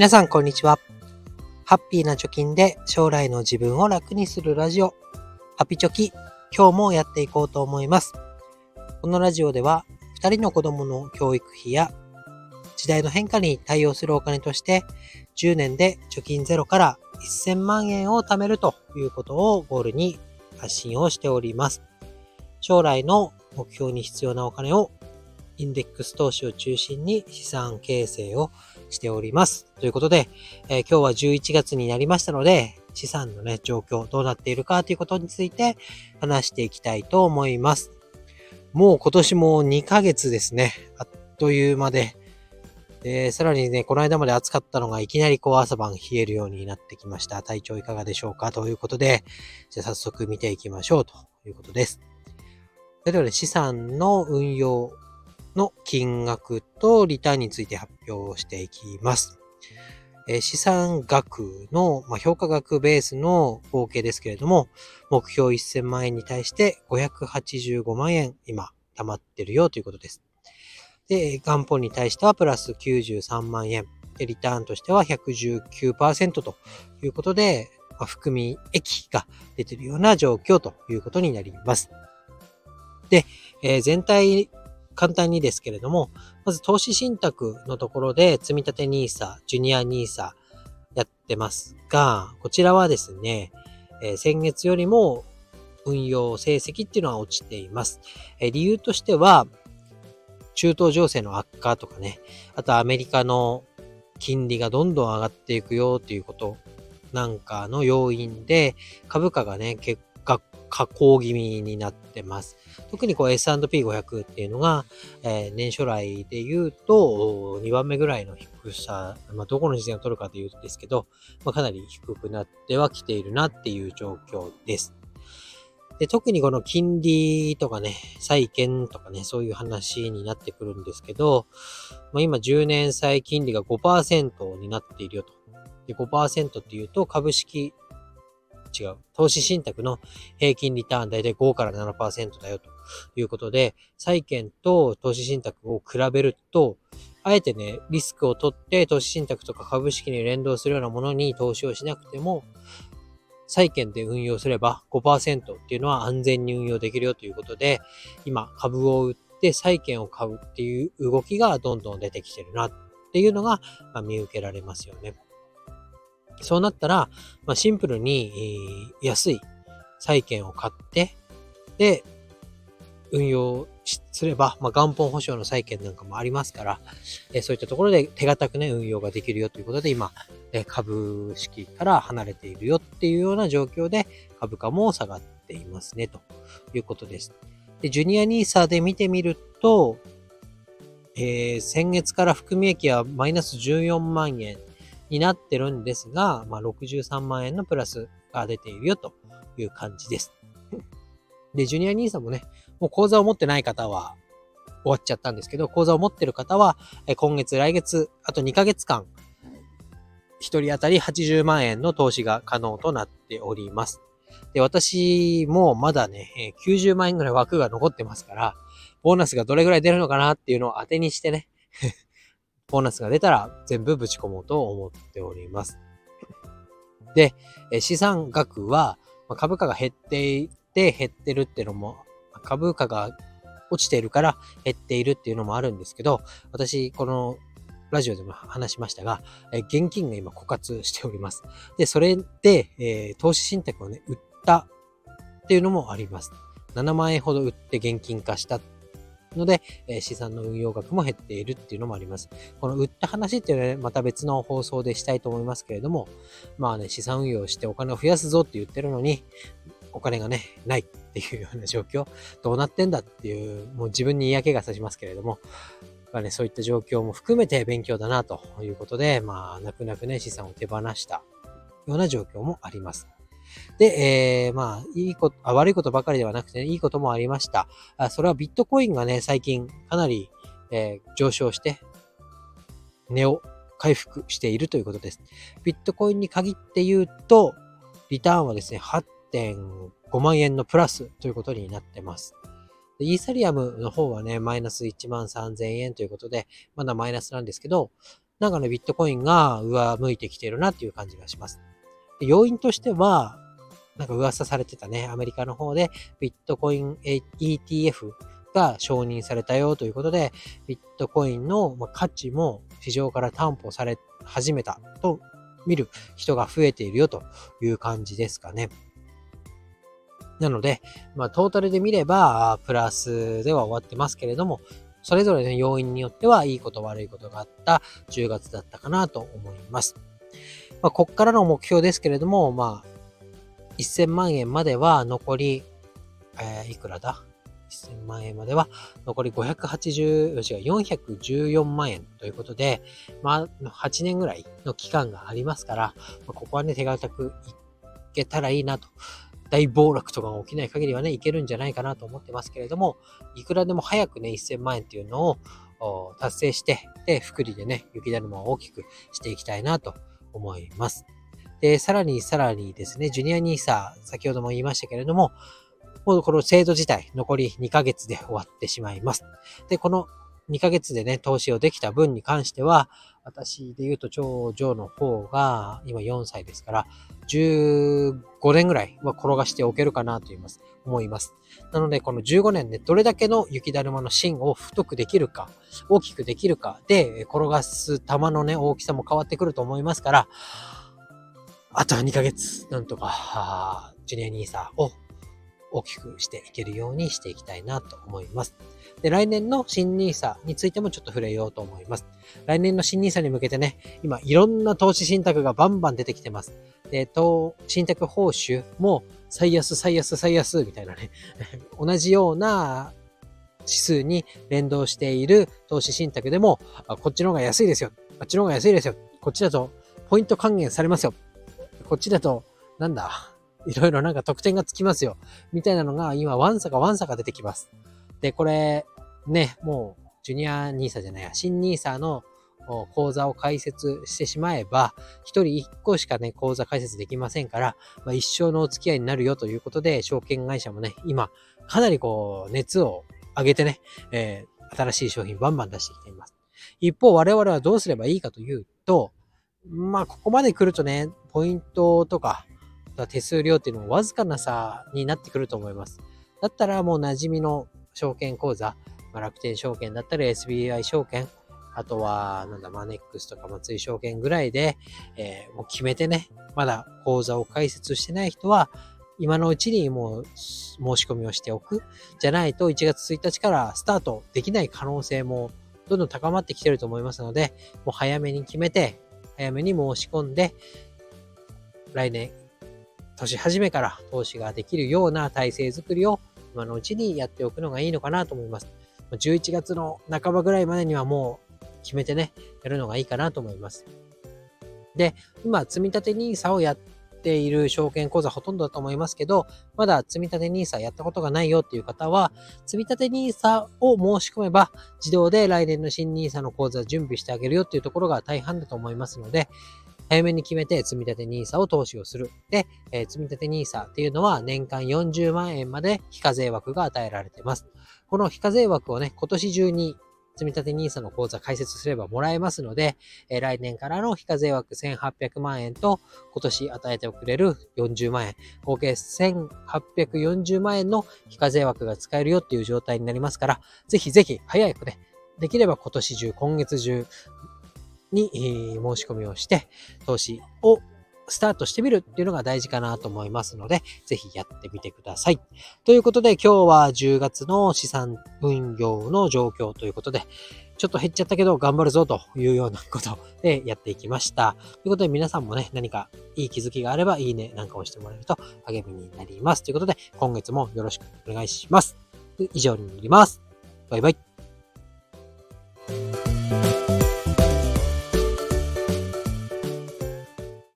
皆さん、こんにちは。ハッピーな貯金で将来の自分を楽にするラジオ、ハピチョキ、今日もやっていこうと思います。このラジオでは、2人の子供の教育費や時代の変化に対応するお金として、10年で貯金ゼロから1000万円を貯めるということをゴールに発信をしております。将来の目標に必要なお金をインデックス投資を中心に資産形成をしております。ということで、えー、今日は11月になりましたので、資産のね、状況どうなっているかということについて話していきたいと思います。もう今年も2ヶ月ですね。あっという間で。で、さらにね、この間まで暑かったのがいきなりこう朝晩冷えるようになってきました。体調いかがでしょうか？ということで、じゃあ早速見ていきましょうということです。それではね、資産の運用の金額とリターンについて発表していきます。え資産額の、まあ、評価額ベースの合計ですけれども、目標1000万円に対して585万円今溜まってるよということです。で、元本に対してはプラス93万円。で、リターンとしては119%ということで、まあ、含み益が出てるような状況ということになります。で、えー、全体簡単にですけれども、まず投資信託のところで積立 NISA、ジュニア NISA やってますが、こちらはですね、えー、先月よりも運用成績っていうのは落ちています。えー、理由としては、中東情勢の悪化とかね、あとアメリカの金利がどんどん上がっていくよっていうことなんかの要因で、株価がね、結下降気味になってます。特にこう S&P500 っていうのが、えー、年初来で言うと2番目ぐらいの低さ、まあ、どこの時点を取るかというんですけど、まあ、かなり低くなってはきているなっていう状況です。で特にこの金利とかね、債券とかね、そういう話になってくるんですけど、まあ、今10年債金利が5%になっているよと。で5%っていうと株式違う。投資信託の平均リターン大体5から7%だよということで、債券と投資信託を比べると、あえてね、リスクを取って投資信託とか株式に連動するようなものに投資をしなくても、債券で運用すれば5%っていうのは安全に運用できるよということで、今株を売って債券を買うっていう動きがどんどん出てきてるなっていうのが、見受けられますよね。そうなったら、まあ、シンプルに、安い債券を買って、で、運用すれば、まあ、元本保証の債券なんかもありますから、え、そういったところで手堅くね、運用ができるよということで、今、え、株式から離れているよっていうような状況で、株価も下がっていますね、ということです。で、ジュニア NISA で見てみると、えー、先月から含み益はマイナス14万円になってるんですが、まあ、63万円のプラスが出ているよという感じです。で、ジュニア NISA もね、もう口座を持ってない方は終わっちゃったんですけど、口座を持ってる方は、今月、来月、あと2ヶ月間、1人当たり80万円の投資が可能となっております。で、私もまだね、90万円ぐらい枠が残ってますから、ボーナスがどれぐらい出るのかなっていうのを当てにしてねボーナスが出たら全部ぶち込もうと思っております。で、資産額は株価が減っていて減ってるっていうのも、株価が落ちているから減っているっていうのもあるんですけど、私、このラジオでも話しましたが、現金が今枯渇しております。で、それで、えー、投資信託をね、売ったっていうのもあります。7万円ほど売って現金化したので、え資産の運用額も減っているっていうのもあります。この売った話っていうのは、ね、また別の放送でしたいと思いますけれども、まあね、資産運用してお金を増やすぞって言ってるのに、お金がね、ないっていうような状況、どうなってんだっていう、もう自分に嫌気がさしますけれども、まあね、そういった状況も含めて勉強だなということで、まあ、泣く泣くね、資産を手放したような状況もあります。で、えー、まあ、いいことあ、悪いことばかりではなくて、ね、いいこともありました。あそれはビットコインがね、最近かなり、えー、上昇して、値を回復しているということです。ビットコインに限って言うと、リターンはですね、8.5万円のプラスということになってます。イーサリアムの方はね、マイナス1万3000円ということで、まだマイナスなんですけど、なんかね、ビットコインが上向いてきてるなっていう感じがします。要因としては、なんか噂されてたね、アメリカの方でビットコイン ETF が承認されたよということで、ビットコインの価値も市場から担保され始めたと見る人が増えているよという感じですかね。なので、まあ、トータルで見れば、プラスでは終わってますけれども、それぞれの要因によってはいいこと悪いことがあった10月だったかなと思います。まあ、こっからの目標ですけれども、まあ、1000万円までは残り、えー、いくらだ？1000万円までは残り580、違う、414万円ということで、まあ、8年ぐらいの期間がありますから、まあ、ここはね、手堅くいけたらいいなと。大暴落とかが起きない限りはね、いけるんじゃないかなと思ってますけれども、いくらでも早くね、1000万円っていうのを達成して、で、福利でね、雪だるまを大きくしていきたいなと思います。で、さらにさらにですね、ジュニアニーサー、先ほども言いましたけれども、もうこの制度自体、残り2ヶ月で終わってしまいます。で、この2ヶ月でね、投資をできた分に関しては、私で言うと長女の方が今4歳ですから、15年ぐらいは転がしておけるかなと言います、思います。なので、この15年でどれだけの雪だるまの芯を太くできるか、大きくできるかで、転がす玉のね、大きさも変わってくると思いますから、あとは2ヶ月、なんとか、ジュニアニーサーを大きくしていけるようにしていきたいなと思います。で、来年の新 nisa についてもちょっと触れようと思います。来年の新 nisa に向けてね、今いろんな投資信託がバンバン出てきてます。で、と、信託報酬も最安、最安、最安みたいなね、同じような指数に連動している投資信託でも、こっちの方が安いですよ。あっちの方が安いですよ。こっちだとポイント還元されますよ。こっちだと、なんだ、いろいろなんか得点がつきますよ。みたいなのが今、ワンサかワンサか出てきます。で、これ、ね、もう、ジュニアニーサじゃないや、新ニーサの講座を開設してしまえば、一人一個しかね、講座開設できませんから、まあ、一生のお付き合いになるよということで、証券会社もね、今、かなりこう、熱を上げてね、えー、新しい商品バンバン出してきています。一方、我々はどうすればいいかというと、まあ、ここまで来るとね、ポイントとか、手数料っていうのもわずかな差になってくると思います。だったらもう馴染みの証券口座、まあ、楽天証券だったり SBI 証券、あとは、なんだ、マネックスとか松井証券ぐらいで、えー、もう決めてね、まだ口座を開設してない人は、今のうちにもう申し込みをしておく。じゃないと1月1日からスタートできない可能性もどんどん高まってきてると思いますので、もう早めに決めて、早めに申し込んで、来年年始めから投資ができるような体制づくりを今のうちにやっておくのがいいのかなと思います。11月の半ばぐらいまでにはもう決めてね、やるのがいいかなと思います。で、今、積立 NISA をやっている証券口座ほとんどだと思いますけど、まだ積立 NISA やったことがないよっていう方は、積立 NISA を申し込めば、自動で来年の新 NISA の口座準備してあげるよっていうところが大半だと思いますので、早めに決めて積立 NISA を投資をする。で、えー、積立 NISA っていうのは年間40万円まで非課税枠が与えられています。この非課税枠をね、今年中に積立 NISA の口座開設すればもらえますので、えー、来年からの非課税枠1800万円と今年与えてくれる40万円、合計1840万円の非課税枠が使えるよっていう状態になりますから、ぜひぜひ早くね、できれば今年中、今月中、に、申し込みをして、投資をスタートしてみるっていうのが大事かなと思いますので、ぜひやってみてください。ということで、今日は10月の資産運用の状況ということで、ちょっと減っちゃったけど頑張るぞというようなことでやっていきました。ということで皆さんもね、何かいい気づきがあればいいねなんかをしてもらえると励みになります。ということで、今月もよろしくお願いします。以上になります。バイバイ。